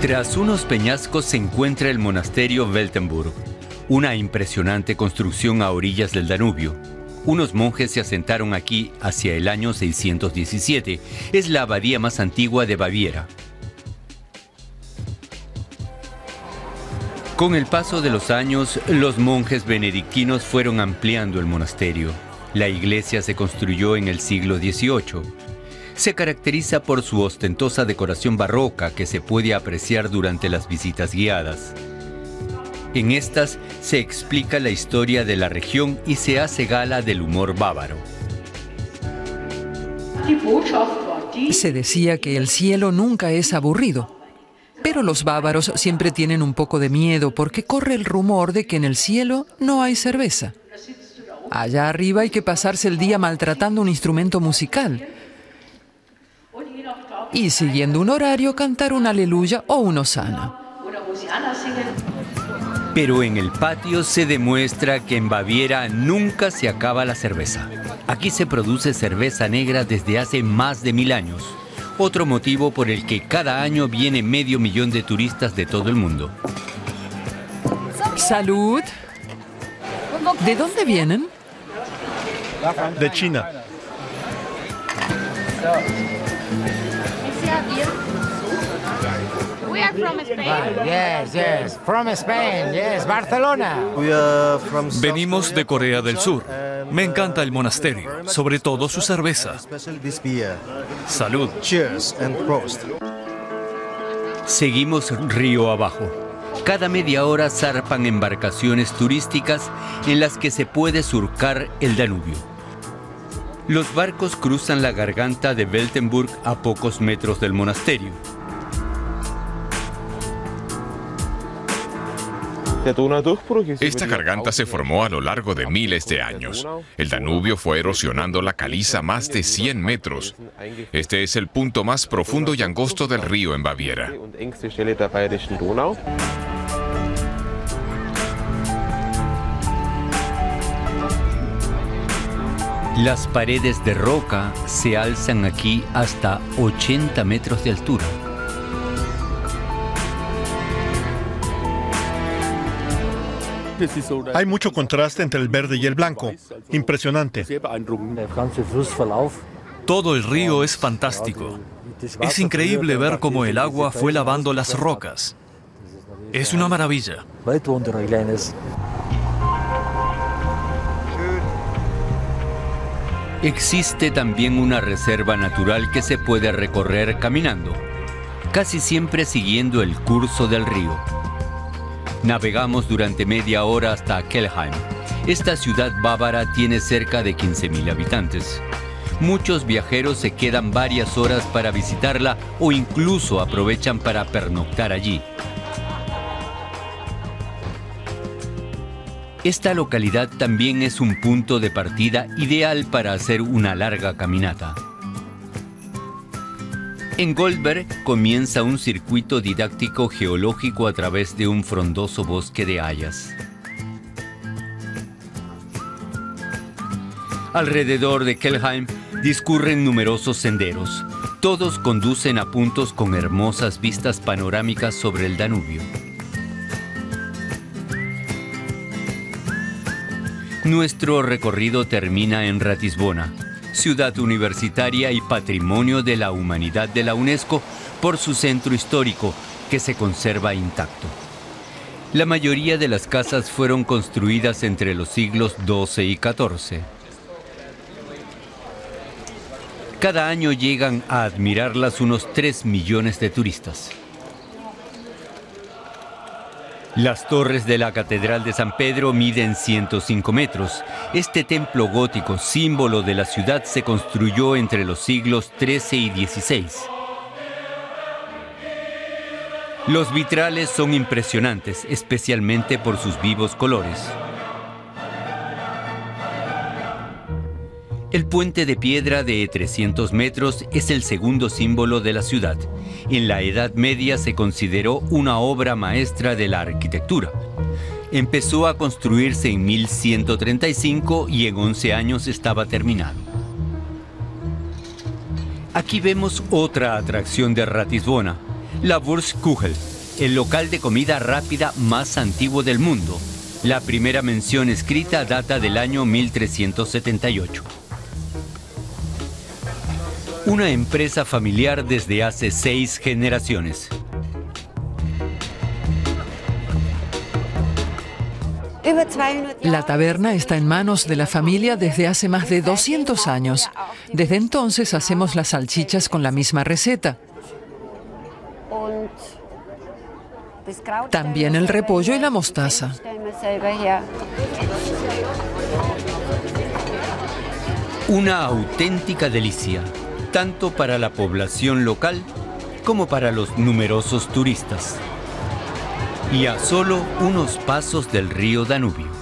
Tras unos peñascos se encuentra el monasterio Weltenburg, una impresionante construcción a orillas del Danubio. Unos monjes se asentaron aquí hacia el año 617. Es la abadía más antigua de Baviera. Con el paso de los años, los monjes benedictinos fueron ampliando el monasterio. La iglesia se construyó en el siglo XVIII. Se caracteriza por su ostentosa decoración barroca que se puede apreciar durante las visitas guiadas. En estas se explica la historia de la región y se hace gala del humor bávaro. Se decía que el cielo nunca es aburrido, pero los bávaros siempre tienen un poco de miedo porque corre el rumor de que en el cielo no hay cerveza. Allá arriba hay que pasarse el día maltratando un instrumento musical y siguiendo un horario cantar un aleluya o un osana. Pero en el patio se demuestra que en Baviera nunca se acaba la cerveza. Aquí se produce cerveza negra desde hace más de mil años. Otro motivo por el que cada año viene medio millón de turistas de todo el mundo. Salud. ¿De dónde vienen? De China. We are from Spain. Yes, yes, from Spain, yes, Barcelona. Venimos de Corea del Sur. Me encanta el monasterio, sobre todo su cerveza. Salud. Seguimos río abajo. Cada media hora zarpan embarcaciones turísticas en las que se puede surcar el Danubio. Los barcos cruzan la garganta de Weltenburg a pocos metros del monasterio. Esta garganta se formó a lo largo de miles de años. El Danubio fue erosionando la caliza más de 100 metros. Este es el punto más profundo y angosto del río en Baviera. Las paredes de roca se alzan aquí hasta 80 metros de altura. Hay mucho contraste entre el verde y el blanco. Impresionante. Todo el río es fantástico. Es increíble ver cómo el agua fue lavando las rocas. Es una maravilla. Existe también una reserva natural que se puede recorrer caminando, casi siempre siguiendo el curso del río. Navegamos durante media hora hasta Kelheim. Esta ciudad bávara tiene cerca de 15.000 habitantes. Muchos viajeros se quedan varias horas para visitarla o incluso aprovechan para pernoctar allí. Esta localidad también es un punto de partida ideal para hacer una larga caminata. En Goldberg comienza un circuito didáctico geológico a través de un frondoso bosque de hayas. Alrededor de Kelheim discurren numerosos senderos. Todos conducen a puntos con hermosas vistas panorámicas sobre el Danubio. Nuestro recorrido termina en Ratisbona, ciudad universitaria y patrimonio de la humanidad de la UNESCO por su centro histórico, que se conserva intacto. La mayoría de las casas fueron construidas entre los siglos XII y XIV. Cada año llegan a admirarlas unos 3 millones de turistas. Las torres de la Catedral de San Pedro miden 105 metros. Este templo gótico, símbolo de la ciudad, se construyó entre los siglos XIII y XVI. Los vitrales son impresionantes, especialmente por sus vivos colores. El puente de piedra de 300 metros es el segundo símbolo de la ciudad. En la Edad Media se consideró una obra maestra de la arquitectura. Empezó a construirse en 1135 y en 11 años estaba terminado. Aquí vemos otra atracción de Ratisbona, La Wurstkugel, el local de comida rápida más antiguo del mundo. La primera mención escrita data del año 1378. Una empresa familiar desde hace seis generaciones. La taberna está en manos de la familia desde hace más de 200 años. Desde entonces hacemos las salchichas con la misma receta. También el repollo y la mostaza. Una auténtica delicia, tanto para la población local como para los numerosos turistas y a solo unos pasos del río Danubio.